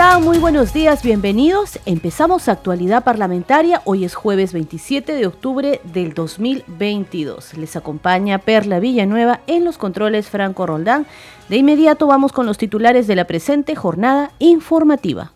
Muy buenos días, bienvenidos. Empezamos Actualidad Parlamentaria. Hoy es jueves 27 de octubre del 2022. Les acompaña Perla Villanueva en los controles Franco Roldán. De inmediato vamos con los titulares de la presente jornada informativa.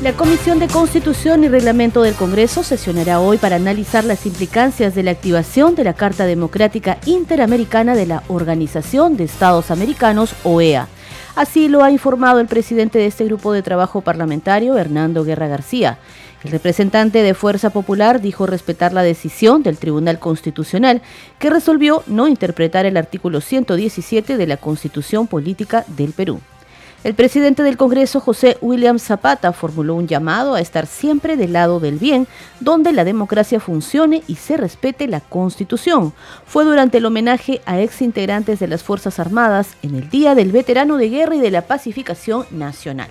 La Comisión de Constitución y Reglamento del Congreso sesionará hoy para analizar las implicancias de la activación de la Carta Democrática Interamericana de la Organización de Estados Americanos, OEA. Así lo ha informado el presidente de este grupo de trabajo parlamentario, Hernando Guerra García. El representante de Fuerza Popular dijo respetar la decisión del Tribunal Constitucional, que resolvió no interpretar el artículo 117 de la Constitución Política del Perú. El presidente del Congreso, José William Zapata, formuló un llamado a estar siempre del lado del bien, donde la democracia funcione y se respete la Constitución. Fue durante el homenaje a ex integrantes de las Fuerzas Armadas en el Día del Veterano de Guerra y de la Pacificación Nacional.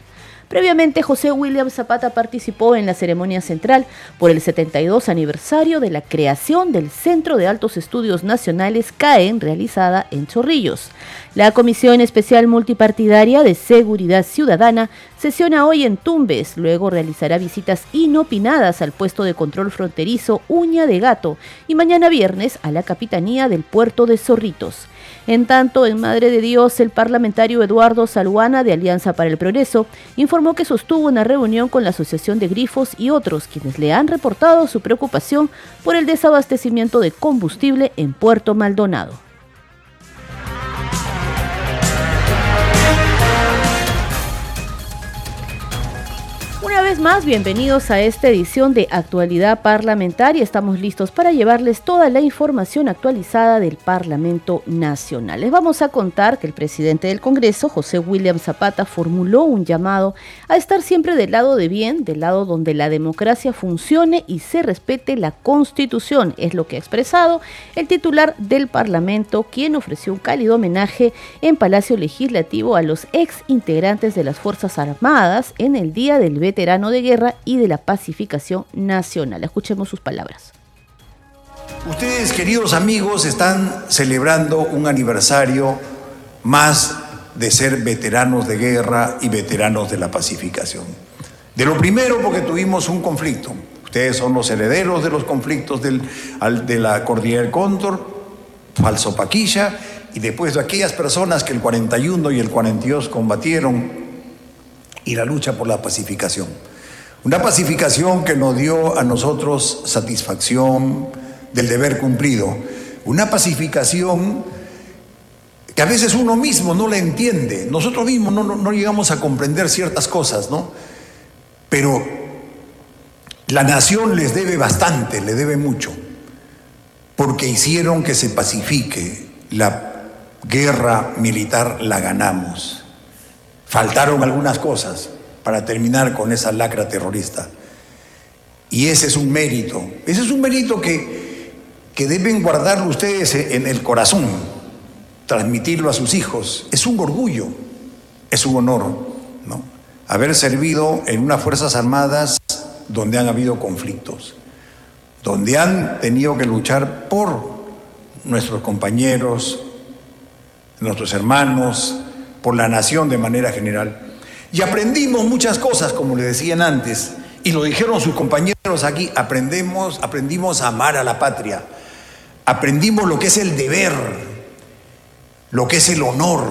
Previamente, José William Zapata participó en la ceremonia central por el 72 aniversario de la creación del Centro de Altos Estudios Nacionales CAEN realizada en Chorrillos. La Comisión Especial Multipartidaria de Seguridad Ciudadana sesiona hoy en Tumbes, luego realizará visitas inopinadas al puesto de control fronterizo Uña de Gato y mañana viernes a la Capitanía del Puerto de Zorritos. En tanto, en Madre de Dios, el parlamentario Eduardo Saluana de Alianza para el Progreso informó que sostuvo una reunión con la Asociación de Grifos y otros quienes le han reportado su preocupación por el desabastecimiento de combustible en Puerto Maldonado. Vez más, bienvenidos a esta edición de Actualidad Parlamentaria. Estamos listos para llevarles toda la información actualizada del Parlamento Nacional. Les vamos a contar que el presidente del Congreso, José William Zapata, formuló un llamado a estar siempre del lado de bien, del lado donde la democracia funcione y se respete la Constitución. Es lo que ha expresado el titular del Parlamento, quien ofreció un cálido homenaje en Palacio Legislativo a los ex integrantes de las Fuerzas Armadas en el Día del Veterano de guerra y de la pacificación nacional. Escuchemos sus palabras. Ustedes, queridos amigos, están celebrando un aniversario más de ser veteranos de guerra y veteranos de la pacificación. De lo primero porque tuvimos un conflicto. Ustedes son los herederos de los conflictos del, de la Cordillera del Cóndor, Falso Paquilla, y después de aquellas personas que el 41 y el 42 combatieron y la lucha por la pacificación. Una pacificación que nos dio a nosotros satisfacción del deber cumplido. Una pacificación que a veces uno mismo no la entiende. Nosotros mismos no, no, llegamos a comprender ciertas cosas, ¿no? Pero la nación les debe bastante, le debe mucho, porque hicieron que se pacifique. La guerra militar la ganamos. Faltaron algunas cosas para terminar con esa lacra terrorista. Y ese es un mérito. Ese es un mérito que, que deben guardarlo ustedes en el corazón, transmitirlo a sus hijos. Es un orgullo, es un honor, ¿no? Haber servido en unas Fuerzas Armadas donde han habido conflictos, donde han tenido que luchar por nuestros compañeros, nuestros hermanos, por la nación de manera general. Y aprendimos muchas cosas, como le decían antes, y lo dijeron sus compañeros aquí, aprendemos, aprendimos a amar a la patria, aprendimos lo que es el deber, lo que es el honor,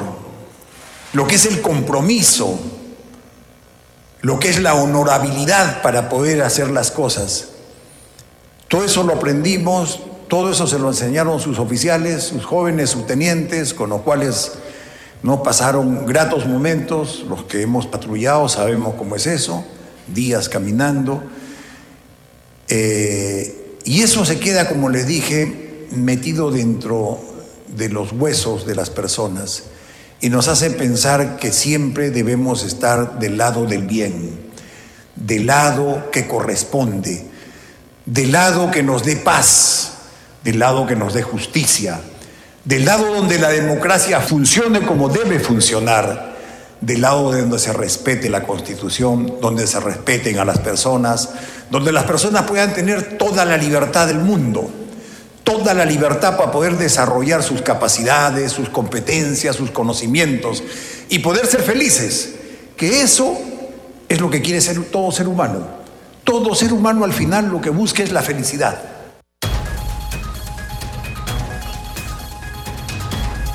lo que es el compromiso, lo que es la honorabilidad para poder hacer las cosas. Todo eso lo aprendimos, todo eso se lo enseñaron sus oficiales, sus jóvenes subtenientes, con los cuales no pasaron gratos momentos, los que hemos patrullado sabemos cómo es eso, días caminando. Eh, y eso se queda, como les dije, metido dentro de los huesos de las personas y nos hace pensar que siempre debemos estar del lado del bien, del lado que corresponde, del lado que nos dé paz, del lado que nos dé justicia, del lado donde la democracia funcione como debe funcionar, del lado donde se respete la constitución, donde se respeten a las personas, donde las personas puedan tener toda la libertad del mundo, toda la libertad para poder desarrollar sus capacidades, sus competencias, sus conocimientos y poder ser felices, que eso es lo que quiere ser todo ser humano. Todo ser humano al final lo que busca es la felicidad.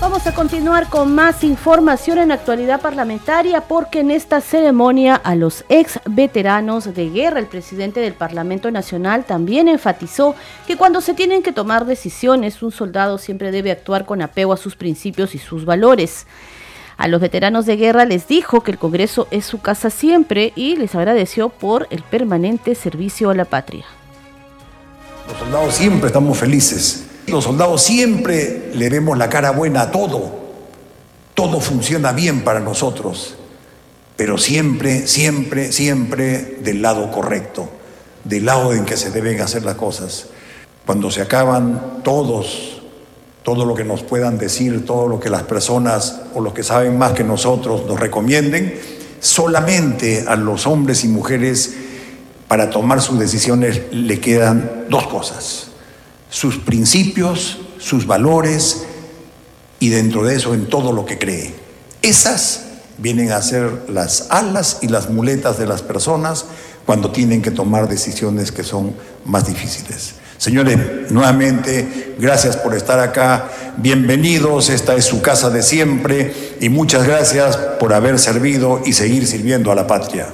Vamos a continuar con más información en actualidad parlamentaria porque en esta ceremonia a los ex veteranos de guerra, el presidente del Parlamento Nacional también enfatizó que cuando se tienen que tomar decisiones, un soldado siempre debe actuar con apego a sus principios y sus valores. A los veteranos de guerra les dijo que el Congreso es su casa siempre y les agradeció por el permanente servicio a la patria. Los soldados siempre estamos felices los soldados siempre le vemos la cara buena a todo. Todo funciona bien para nosotros, pero siempre, siempre, siempre del lado correcto, del lado en que se deben hacer las cosas. Cuando se acaban todos, todo lo que nos puedan decir, todo lo que las personas o los que saben más que nosotros nos recomienden, solamente a los hombres y mujeres para tomar sus decisiones le quedan dos cosas sus principios, sus valores y dentro de eso en todo lo que cree. Esas vienen a ser las alas y las muletas de las personas cuando tienen que tomar decisiones que son más difíciles. Señores, nuevamente, gracias por estar acá, bienvenidos, esta es su casa de siempre y muchas gracias por haber servido y seguir sirviendo a la patria.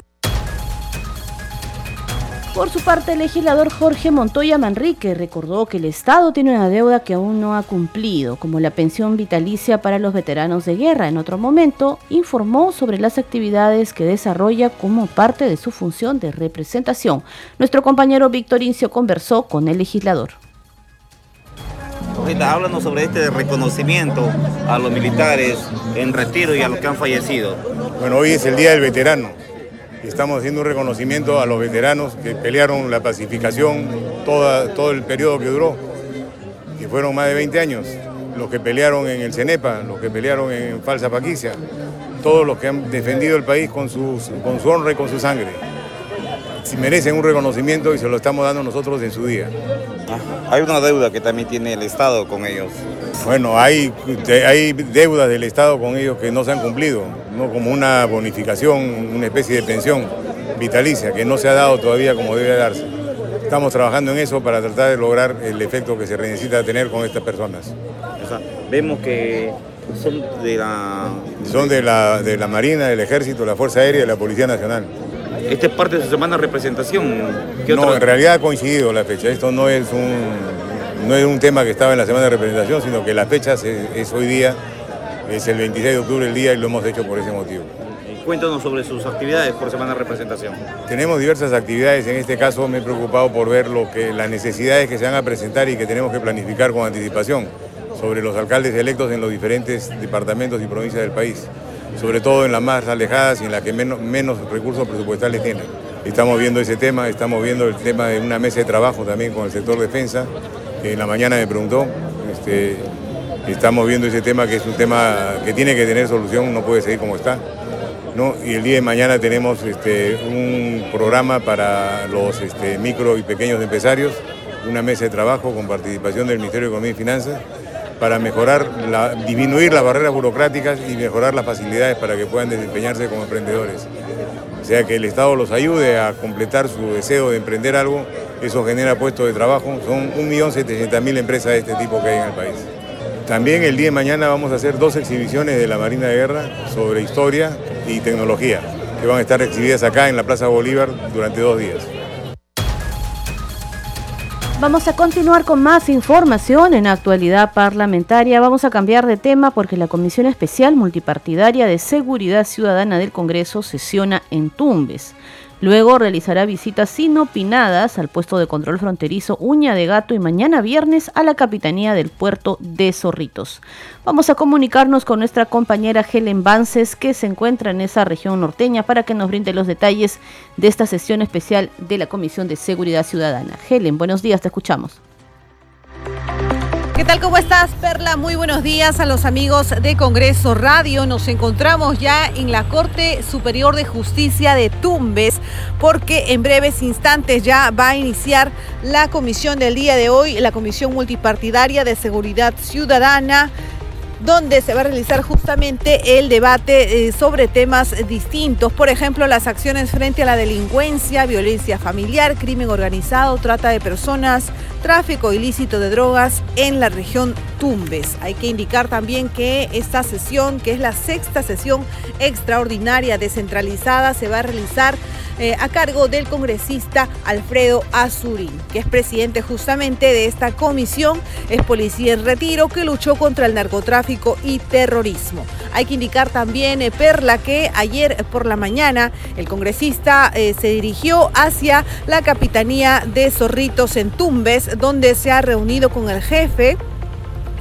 Por su parte, el legislador Jorge Montoya Manrique recordó que el Estado tiene una deuda que aún no ha cumplido, como la pensión vitalicia para los veteranos de guerra. En otro momento, informó sobre las actividades que desarrolla como parte de su función de representación. Nuestro compañero Víctor Incio conversó con el legislador. Háblanos sobre este reconocimiento a los militares en retiro y a los que han fallecido. Bueno, hoy es el Día del Veterano Estamos haciendo un reconocimiento a los veteranos que pelearon la pacificación todo el periodo que duró, que fueron más de 20 años. Los que pelearon en el CENEPA, los que pelearon en Falsa Paquicia, todos los que han defendido el país con, con su honra y con su sangre. Si merecen un reconocimiento y se lo estamos dando nosotros en su día. Ah, hay una deuda que también tiene el Estado con ellos. Bueno, hay, hay deudas del Estado con ellos que no se han cumplido, ¿no? como una bonificación, una especie de pensión vitalicia que no se ha dado todavía como debe darse. Estamos trabajando en eso para tratar de lograr el efecto que se necesita tener con estas personas. vemos que son de la... Son de la, de la Marina, del Ejército, la Fuerza Aérea y la Policía Nacional. Esta es parte de su semana de representación. no, en realidad ha coincidido la fecha. Esto no es un, no es un tema que estaba en la semana de representación, sino que la fecha es, hoy día, es el 26 de octubre el día y lo hemos hecho por ese motivo. Cuéntanos sobre sus actividades por semana de representación. Tenemos diversas actividades, en este caso me he preocupado por ver lo que, las necesidades que se van a presentar y que tenemos que planificar con anticipación sobre los alcaldes electos en los diferentes departamentos y provincias del país sobre todo en las más alejadas y en las que menos, menos recursos presupuestales tienen. Estamos viendo ese tema, estamos viendo el tema de una mesa de trabajo también con el sector defensa, que en la mañana me preguntó. Este, estamos viendo ese tema que es un tema que tiene que tener solución, no puede seguir como está. ¿no? Y el día de mañana tenemos este, un programa para los este, micro y pequeños empresarios, una mesa de trabajo con participación del Ministerio de Economía y Finanzas para mejorar, disminuir las barreras burocráticas y mejorar las facilidades para que puedan desempeñarse como emprendedores. O sea, que el Estado los ayude a completar su deseo de emprender algo, eso genera puestos de trabajo. Son 1.700.000 empresas de este tipo que hay en el país. También el día de mañana vamos a hacer dos exhibiciones de la Marina de Guerra sobre historia y tecnología, que van a estar exhibidas acá en la Plaza Bolívar durante dos días. Vamos a continuar con más información en actualidad parlamentaria. Vamos a cambiar de tema porque la Comisión Especial Multipartidaria de Seguridad Ciudadana del Congreso sesiona en Tumbes. Luego realizará visitas inopinadas al puesto de control fronterizo Uña de Gato y mañana viernes a la capitanía del puerto de Zorritos. Vamos a comunicarnos con nuestra compañera Helen Vances que se encuentra en esa región norteña para que nos brinde los detalles de esta sesión especial de la Comisión de Seguridad Ciudadana. Helen, buenos días, te escuchamos. ¿Qué tal? ¿Cómo estás, Perla? Muy buenos días a los amigos de Congreso Radio. Nos encontramos ya en la Corte Superior de Justicia de Tumbes porque en breves instantes ya va a iniciar la comisión del día de hoy, la Comisión Multipartidaria de Seguridad Ciudadana donde se va a realizar justamente el debate eh, sobre temas distintos, por ejemplo, las acciones frente a la delincuencia, violencia familiar, crimen organizado, trata de personas, tráfico ilícito de drogas en la región Tumbes. Hay que indicar también que esta sesión, que es la sexta sesión extraordinaria descentralizada, se va a realizar eh, a cargo del congresista Alfredo Azurín, que es presidente justamente de esta comisión, es policía en retiro que luchó contra el narcotráfico y terrorismo. Hay que indicar también, eh, Perla, que ayer por la mañana el congresista eh, se dirigió hacia la capitanía de Zorritos en Tumbes, donde se ha reunido con el jefe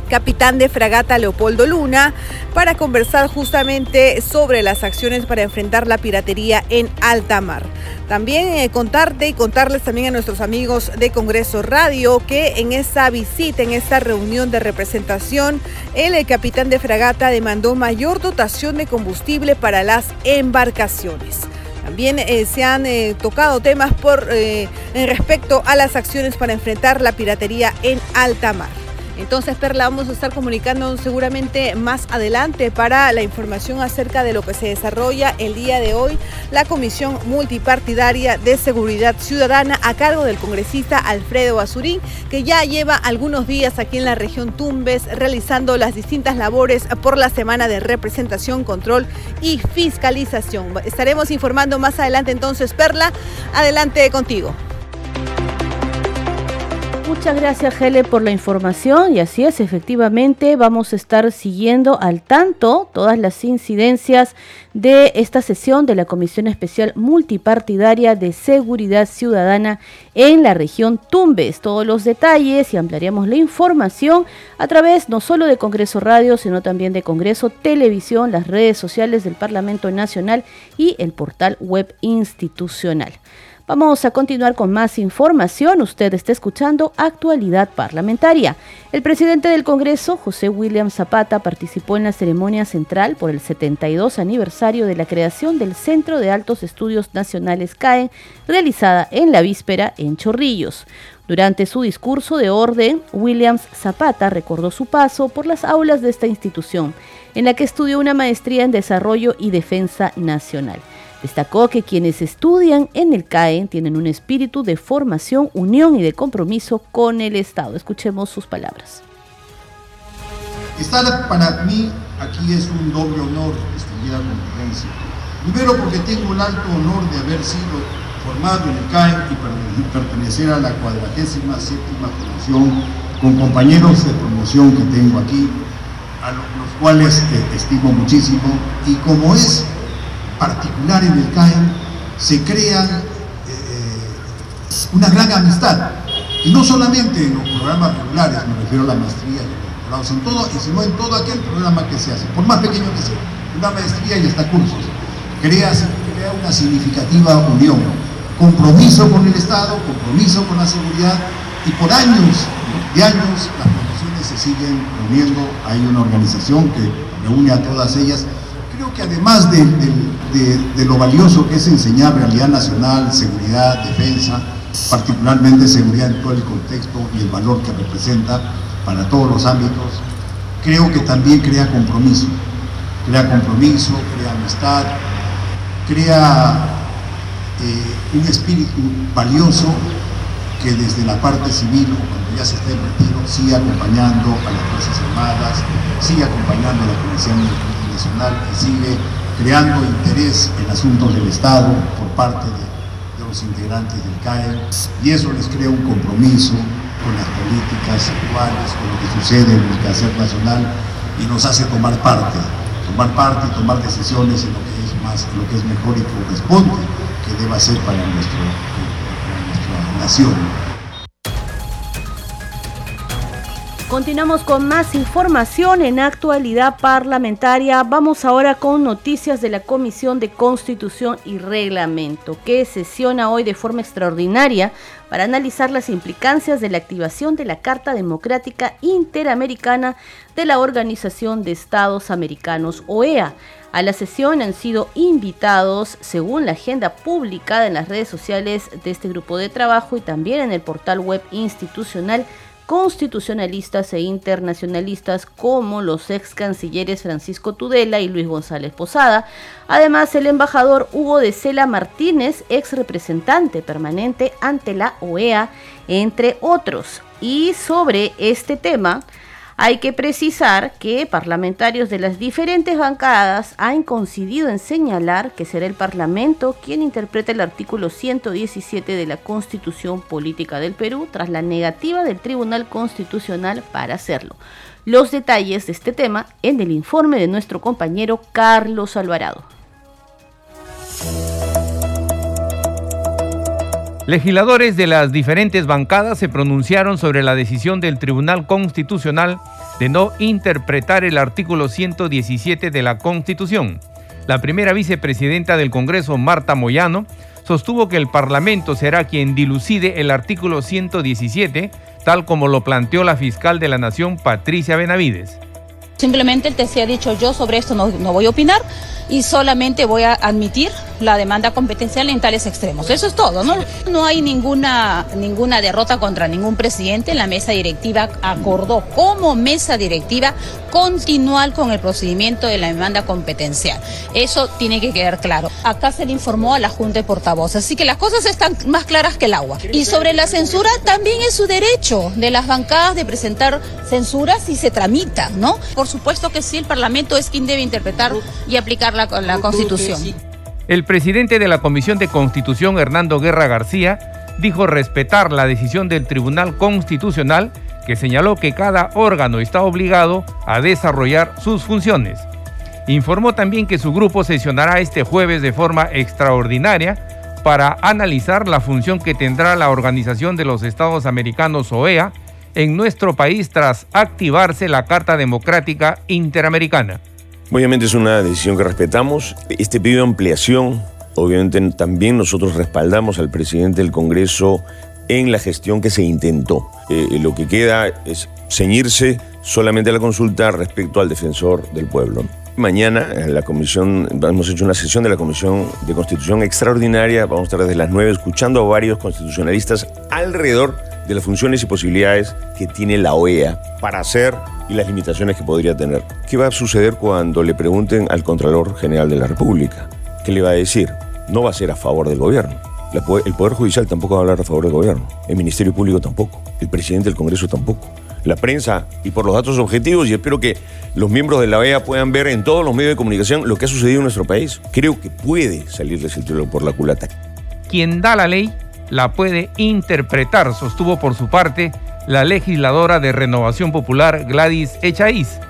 capitán de fragata Leopoldo Luna, para conversar justamente sobre las acciones para enfrentar la piratería en alta mar. También eh, contarte y contarles también a nuestros amigos de Congreso Radio que en esa visita, en esta reunión de representación, el, eh, capitán de fragata demandó mayor dotación de combustible para las embarcaciones. También eh, se han tocado temas por, en respecto a las acciones para enfrentar la piratería en alta mar. Entonces, Perla, vamos a estar comunicando seguramente más adelante para la información acerca de lo que se desarrolla el día de hoy la Comisión Multipartidaria de Seguridad Ciudadana a cargo del congresista Alfredo Azurín, que ya lleva algunos días aquí en la región Tumbes realizando las distintas labores por la semana de representación, control y fiscalización. Estaremos informando más adelante entonces, Perla. Adelante contigo. Muchas gracias, Hele, por la información. Y así es, efectivamente, vamos a estar siguiendo al tanto todas las incidencias de esta sesión de la Comisión Especial Multipartidaria de Seguridad Ciudadana en la región Tumbes. Todos los detalles y ampliaremos la información a través no solo de Congreso Radio, sino también de Congreso Televisión, las redes sociales del Parlamento Nacional y el portal web institucional. Vamos a continuar con más información. Usted está escuchando Actualidad Parlamentaria. El presidente del Congreso, José William Zapata, participó en la ceremonia central por el 72 aniversario de la creación del Centro de Altos Estudios Nacionales CAE, realizada en la víspera en Chorrillos. Durante su discurso de orden, Williams Zapata recordó su paso por las aulas de esta institución, en la que estudió una maestría en Desarrollo y Defensa Nacional. Destacó que quienes estudian en el CAE tienen un espíritu de formación, unión y de compromiso con el Estado. Escuchemos sus palabras. Estar para mí aquí es un doble honor estudiar competencia. Primero porque tengo el alto honor de haber sido formado en el CAE y pertenecer a la 47 séptima promoción con compañeros de promoción que tengo aquí, a los cuales estimo muchísimo y como es particular en el CAEM se crea eh, una gran amistad. Y no solamente en los programas regulares, me refiero a la maestría y en todo, sino en todo aquel programa que se hace, por más pequeño que sea, una maestría y hasta cursos. Crea, crea una significativa unión, compromiso con el Estado, compromiso con la seguridad, y por años y años las promociones se siguen reuniendo. Hay una organización que reúne a todas ellas que además de, lo valioso que es enseñar realidad nacional, seguridad, defensa, particularmente seguridad en todo el contexto y el valor que representa para todos los ámbitos, creo que también crea compromiso. Crea compromiso, crea amistad, crea eh, un espíritu valioso que desde la parte civil, cuando ya se está en retiro, sigue acompañando a las Fuerzas Armadas, sigue acompañando a la Policía y sigue creando interés en asuntos del Estado por parte de, los integrantes del CAE y eso les crea un compromiso con las políticas actuales, con lo que sucede en el quehacer nacional y nos hace tomar parte, tomar parte y tomar decisiones en lo que es más, lo que es mejor y corresponde que deba ser para nuestra nación. Continuamos con más información en actualidad parlamentaria. Vamos ahora con noticias de la Comisión de Constitución y Reglamento, que sesiona hoy de forma extraordinaria para analizar las implicancias de la activación de la Carta Democrática Interamericana de la Organización de Estados Americanos, OEA. A la sesión han sido invitados, según la agenda publicada en las redes sociales de este grupo de trabajo y también en el portal web institucional, constitucionalistas e internacionalistas como los ex cancilleres Francisco Tudela y Luis González Posada, además el embajador Hugo de Cela Martínez, ex representante permanente ante la OEA, entre otros. Y sobre este tema, hay que precisar que parlamentarios de las diferentes bancadas han coincidido en señalar que será el Parlamento quien interprete el artículo 117 de la Constitución Política del Perú tras la negativa del Tribunal Constitucional para hacerlo. Los detalles de este tema en el informe de nuestro compañero Carlos Alvarado. Legisladores de las diferentes bancadas se pronunciaron sobre la decisión del Tribunal Constitucional de no interpretar el artículo 117 de la Constitución. La primera vicepresidenta del Congreso, Marta Moyano, sostuvo que el Parlamento será quien dilucide el artículo 117, tal como lo planteó la fiscal de la Nación, Patricia Benavides. Simplemente te se ha dicho yo sobre esto no voy a opinar y solamente voy a admitir la demanda competencial en tales extremos. Eso es todo, ¿no? No hay ninguna, ninguna derrota contra ningún presidente. La mesa directiva acordó como mesa directiva continuar con el procedimiento de la demanda competencial. Eso tiene que quedar claro. Acá se le informó a la Junta de Portavoces, así que las cosas están más claras que el agua. Y sobre la censura, también es su derecho de las bancadas de presentar censuras si se tramita, ¿no? Por supuesto que sí, el Parlamento es quien debe interpretar y aplicar la, la Constitución. El presidente de la Comisión de Constitución, Hernando Guerra García, dijo respetar la decisión del Tribunal Constitucional que señaló que cada órgano está obligado a desarrollar sus funciones. Informó también que su grupo sesionará este jueves de forma extraordinaria para analizar la función que tendrá la Organización de los Estados Americanos OEA en nuestro país tras activarse la Carta Democrática Interamericana. Obviamente es una decisión que respetamos. Este pedido de ampliación, obviamente también nosotros respaldamos al presidente del Congreso en la gestión que se intentó. Eh, lo que queda es ceñirse solamente a la consulta respecto al defensor del pueblo. Mañana en la comisión, hemos hecho una sesión de la Comisión de Constitución extraordinaria, vamos a estar desde las 9 escuchando a varios constitucionalistas alrededor de las funciones y posibilidades que tiene la OEA para hacer y las limitaciones que podría tener. ¿Qué va a suceder cuando le pregunten al Contralor General de la República? ¿Qué le va a decir? No va a ser a favor del gobierno. el Poder Judicial tampoco va a hablar a favor del gobierno. El Ministerio Público tampoco. El presidente del Congreso tampoco. La prensa y por los datos objetivos y espero que los miembros de la OEA puedan ver en todos los medios de comunicación lo que ha sucedido en nuestro país. Creo que puede salirles el tiro por la culata. Quien da la ley la puede interpretar, sostuvo por su parte la legisladora de Renovación Popular Gladys Echaíz.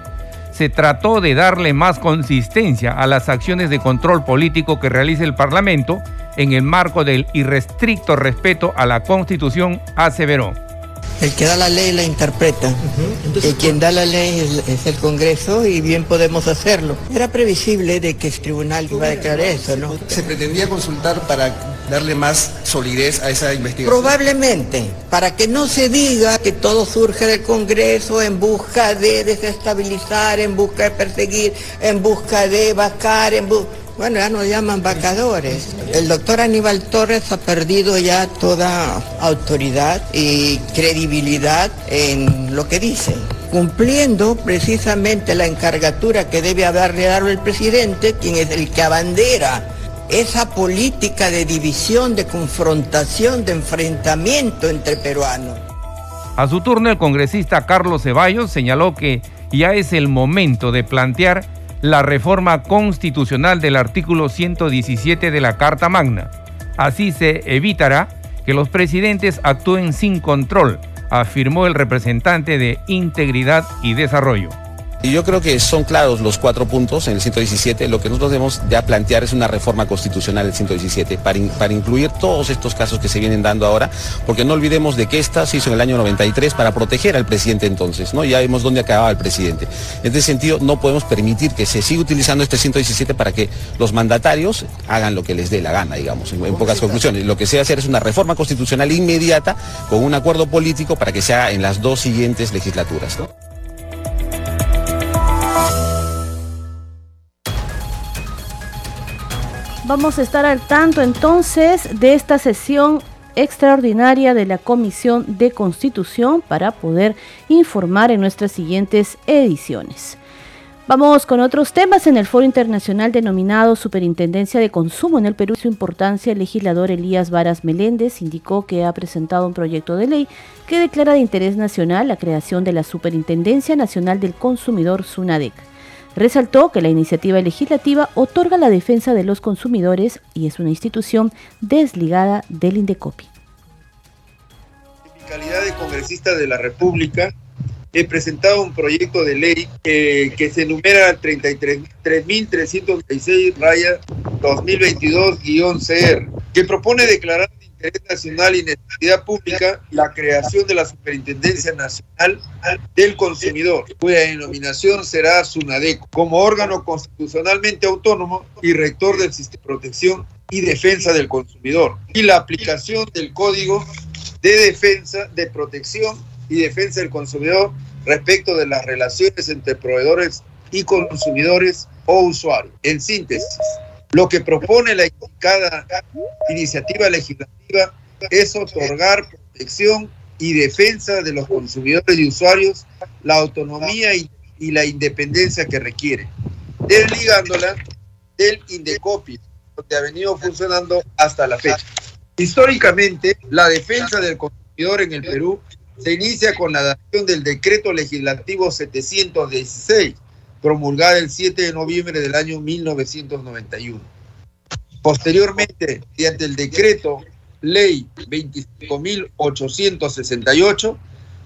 Se trató de darle más consistencia a las acciones de control político que realiza el Parlamento en el marco del irrestricto respeto a la Constitución, aseveró. El que da la ley la interpreta. el quien da la ley es, el Congreso y bien podemos hacerlo. Era previsible de que el tribunal iba a declarar eso, ¿no? ¿Se pretendía consultar para darle más solidez a esa investigación? Probablemente, para que no se diga que todo surge del Congreso en busca de desestabilizar, en busca de perseguir, en busca de vacar, en busca bueno, ya nos llaman vacadores. El doctor Aníbal Torres ha perdido ya toda autoridad y credibilidad en lo que dice, cumpliendo precisamente la encargatura que debe haberle dado el presidente, quien es el que abandera esa política de división, de confrontación, de enfrentamiento entre peruanos. A su turno, el congresista Carlos Ceballos señaló que ya es el momento de plantear la reforma constitucional del artículo 117 de la Carta Magna. Así se evitará que los presidentes actúen sin control, afirmó el representante de Integridad y Desarrollo. Y yo creo que son claros los cuatro puntos en el 117. Lo que nosotros debemos ya plantear es una reforma constitucional del 117 para, para incluir todos estos casos que se vienen dando ahora, porque no olvidemos de que esta se hizo en el año 93 para proteger al presidente entonces, ¿no? Ya vemos dónde acababa el presidente. En este sentido, no podemos permitir que se siga utilizando este 117 para que los mandatarios hagan lo que les dé la gana, digamos, en, en pocas conclusiones. Lo que se debe hacer es una reforma constitucional inmediata con un acuerdo político para que se haga en las dos siguientes legislaturas, ¿no? Vamos a estar al tanto entonces de esta sesión extraordinaria de la Comisión de Constitución para poder informar en nuestras siguientes ediciones. Vamos con otros temas. En el foro internacional denominado Superintendencia de Consumo en el Perú, su importancia, el legislador Elías Varas Meléndez indicó que ha presentado un proyecto de ley que declara de interés nacional la creación de la Superintendencia Nacional del Consumidor SUNADEC. Resaltó que la iniciativa legislativa otorga la defensa de los consumidores y es una institución desligada del INDECOPI. En calidad de congresista de la República, he presentado un proyecto de ley eh, que se enumera 33.336 raya 2022-CR, que propone declarar interés nacional y necesidad pública la creación de la Superintendencia Nacional del Consumidor, cuya denominación será SUNADECO, como órgano constitucionalmente autónomo y rector del sistema de protección y defensa del consumidor, y la aplicación del Código de Defensa, de Protección y Defensa del Consumidor respecto de las relaciones entre proveedores y consumidores o usuarios. En síntesis, lo que propone la indicada iniciativa legislativa es otorgar protección y defensa de los consumidores y usuarios, la autonomía y, y la independencia que requiere, desligándola del Indecopi, donde ha venido funcionando hasta la fecha. Históricamente, la defensa del consumidor en el Perú se inicia con la adaptación del decreto legislativo 716, promulgada el 7 de noviembre del año 1991. Posteriormente, mediante el decreto ley 25.868,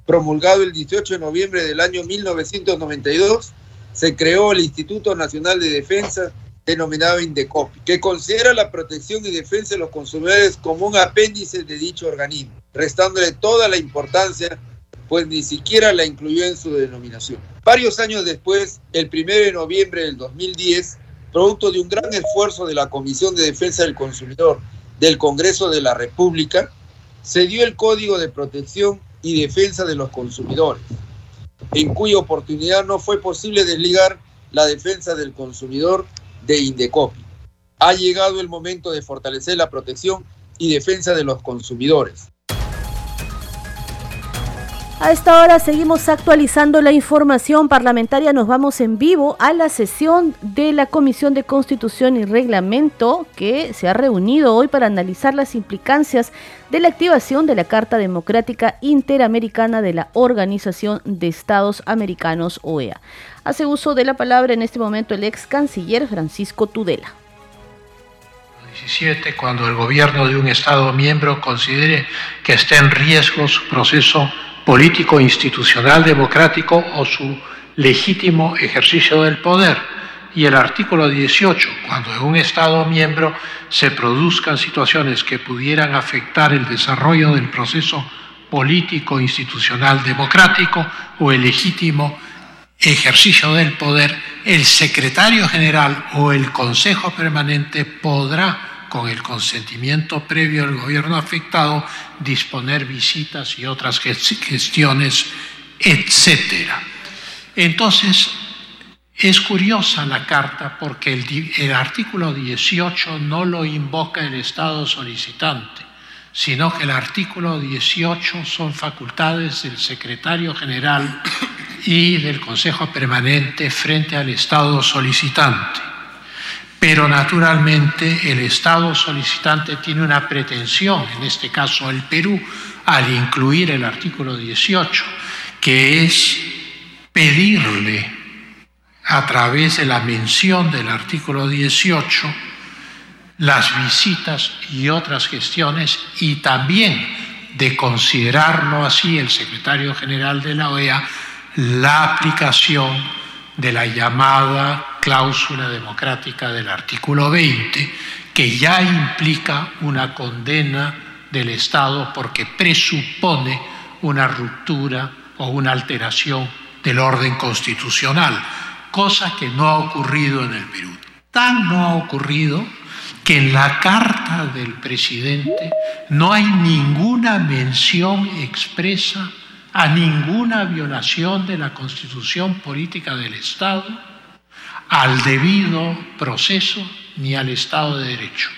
promulgado el 18 de noviembre del año 1992, se creó el Instituto Nacional de Defensa, denominado INDECOPI, que considera la protección y defensa de los consumidores como un apéndice de dicho organismo, restándole toda la importancia, pues ni siquiera la incluyó en su denominación. Varios años después, el 1 de noviembre del 2010, producto de un gran esfuerzo de la Comisión de Defensa del Consumidor del Congreso de la República, se dio el Código de Protección y Defensa de los Consumidores, en cuya oportunidad no fue posible desligar la defensa del consumidor de Indecopi. Ha llegado el momento de fortalecer la protección y defensa de los consumidores. A esta hora seguimos actualizando la información parlamentaria. Nos vamos en vivo a la sesión de la Comisión de Constitución y Reglamento que se ha reunido hoy para analizar las implicancias de la activación de la Carta Democrática Interamericana de la Organización de Estados Americanos, OEA. Hace uso de la palabra en este momento el ex canciller Francisco Tudela. 17, cuando el gobierno de un Estado miembro considere que está en riesgo su proceso político, institucional, democrático o su legítimo ejercicio del poder. Y el artículo 18, cuando en un Estado miembro se produzcan situaciones que pudieran afectar el desarrollo del proceso político, institucional, democrático o el legítimo ejercicio del poder, el secretario general o el Consejo Permanente podrá con el consentimiento previo del gobierno afectado, disponer visitas y otras gestiones, etcétera. Entonces, es curiosa la carta porque el, el, artículo 18 no lo invoca el Estado solicitante, sino que el artículo 18 son facultades del secretario general y del Consejo Permanente frente al Estado solicitante. Pero naturalmente el Estado solicitante tiene una pretensión, en este caso el Perú, al incluir el artículo 18, que es pedirle a través de la mención del artículo 18 las visitas y otras gestiones y también de considerarlo así el secretario general de la OEA la aplicación de la llamada cláusula democrática del artículo 20, que ya implica una condena del Estado porque presupone una ruptura o una alteración del orden constitucional, cosa que no ha ocurrido en el Perú. Tan no ha ocurrido que en la carta del presidente no hay ninguna mención expresa a ninguna violación de la constitución política del Estado, al debido proceso ni al Estado de Derecho.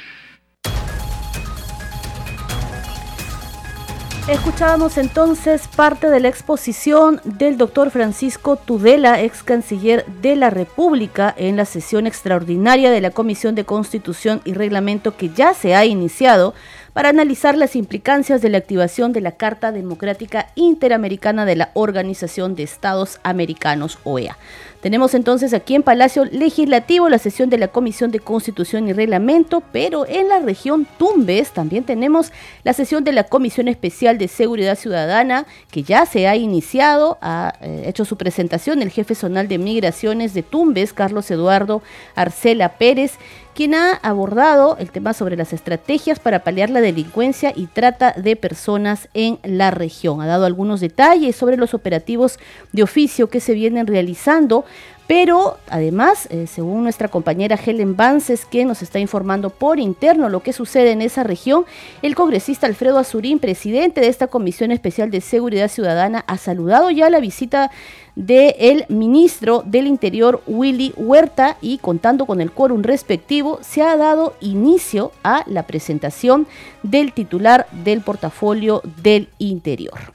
Escuchábamos entonces parte de la exposición del doctor Francisco Tudela, ex canciller de la República, en la sesión extraordinaria de la Comisión de Constitución y Reglamento que ya se ha iniciado para analizar las implicancias de la activación de la Carta Democrática Interamericana de la Organización de Estados Americanos, OEA. Tenemos entonces aquí en Palacio Legislativo la sesión de la Comisión de Constitución y Reglamento, pero en la región Tumbes también tenemos la sesión de la Comisión Especial de Seguridad Ciudadana, que ya se ha iniciado, ha eh, hecho su presentación el jefe zonal de migraciones de Tumbes, Carlos Eduardo Arcela Pérez, quien ha abordado el tema sobre las estrategias para paliar la delincuencia y trata de personas en la región. Ha dado algunos detalles sobre los operativos de oficio que se vienen realizando pero además, eh, según nuestra compañera Helen Vances, que nos está informando por interno lo que sucede en esa región, el congresista Alfredo Azurín, presidente de esta Comisión Especial de Seguridad Ciudadana, ha saludado ya la visita del ministro del Interior, Willy Huerta, y contando con el quórum respectivo, se ha dado inicio a la presentación del titular del portafolio del Interior.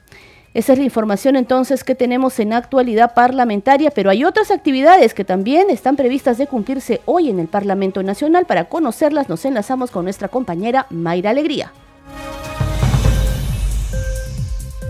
Esa es la información entonces que tenemos en actualidad parlamentaria, pero hay otras actividades que también están previstas de cumplirse hoy en el Parlamento Nacional. Para conocerlas nos enlazamos con nuestra compañera Mayra Alegría.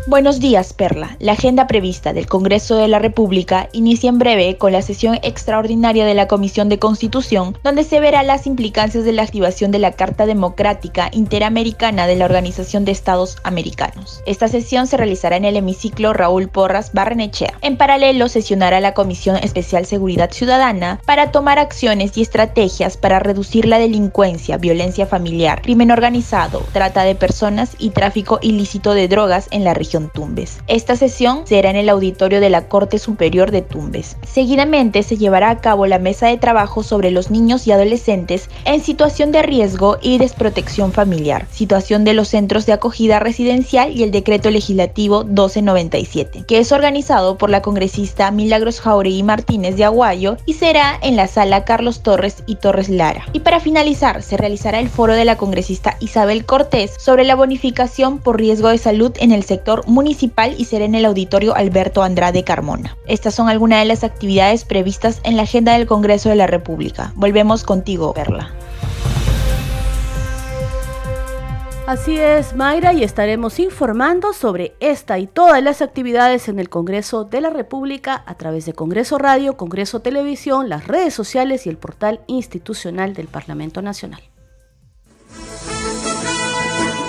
Buenos días, Perla. La agenda prevista del Congreso de la República inicia en breve con la sesión extraordinaria de la Comisión de Constitución, donde se verá las implicancias de la activación de la Carta Democrática Interamericana de la Organización de Estados Americanos. Esta sesión se realizará en el hemiciclo Raúl Porras Barrenechea. En paralelo, sesionará la Comisión Especial Seguridad Ciudadana para tomar acciones y estrategias para reducir la delincuencia, violencia familiar, crimen organizado, trata de personas y tráfico ilícito de drogas en la región Tumbes. Esta sesión será en el auditorio de la Corte Superior de Tumbes. Seguidamente se llevará a cabo la mesa de trabajo sobre los niños y adolescentes en situación de riesgo y desprotección familiar, situación de los centros de acogida residencial y el decreto legislativo 1297, que es organizado por la congresista Milagros Jauregui Martínez de Aguayo y será en la sala Carlos Torres y Torres Lara. Y para finalizar, se realizará el foro de la congresista Isabel Cortés sobre la bonificación por riesgo de salud en el sector municipal y será en el auditorio Alberto Andrade Carmona. Estas son algunas de las actividades previstas en la agenda del Congreso de la República. Volvemos contigo, Perla. Así es, Mayra, y estaremos informando sobre esta y todas las actividades en el Congreso de la República a través de Congreso Radio, Congreso Televisión, las redes sociales y el portal institucional del Parlamento Nacional.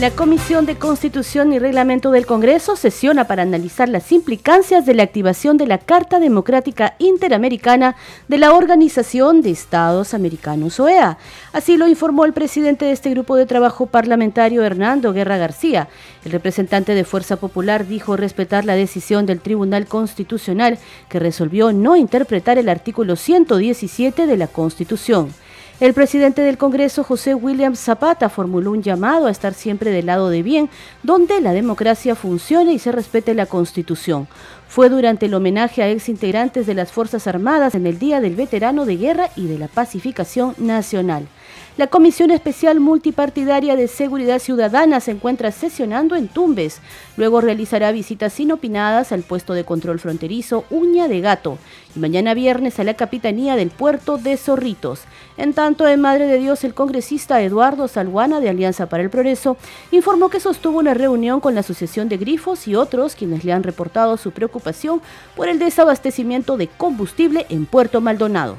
La Comisión de Constitución y Reglamento del Congreso sesiona para analizar las implicancias de la activación de la Carta Democrática Interamericana de la Organización de Estados Americanos, OEA. Así lo informó el presidente de este grupo de trabajo parlamentario, Hernando Guerra García. El representante de Fuerza Popular dijo respetar la decisión del Tribunal Constitucional que resolvió no interpretar el artículo 117 de la Constitución. El presidente del Congreso, José William Zapata, formuló un llamado a estar siempre del lado de bien, donde la democracia funcione y se respete la Constitución. Fue durante el homenaje a exintegrantes de las Fuerzas Armadas en el Día del Veterano de Guerra y de la Pacificación Nacional. La Comisión Especial Multipartidaria de Seguridad Ciudadana se encuentra sesionando en Tumbes. Luego realizará visitas inopinadas al puesto de control fronterizo Uña de Gato y mañana viernes a la Capitanía del Puerto de Zorritos. En tanto, en Madre de Dios, el congresista Eduardo Salguana de Alianza para el Progreso informó que sostuvo una reunión con la Asociación de Grifos y otros quienes le han reportado su preocupación por el desabastecimiento de combustible en Puerto Maldonado.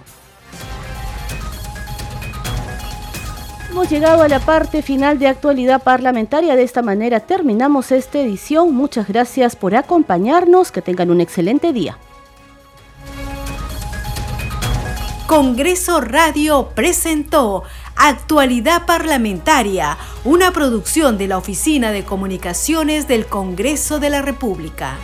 Hemos llegado a la parte final de actualidad parlamentaria. De esta manera terminamos esta edición. Muchas gracias por acompañarnos. Que tengan un excelente día. Congreso Radio presentó Actualidad Parlamentaria, una producción de la Oficina de Comunicaciones del Congreso de la República.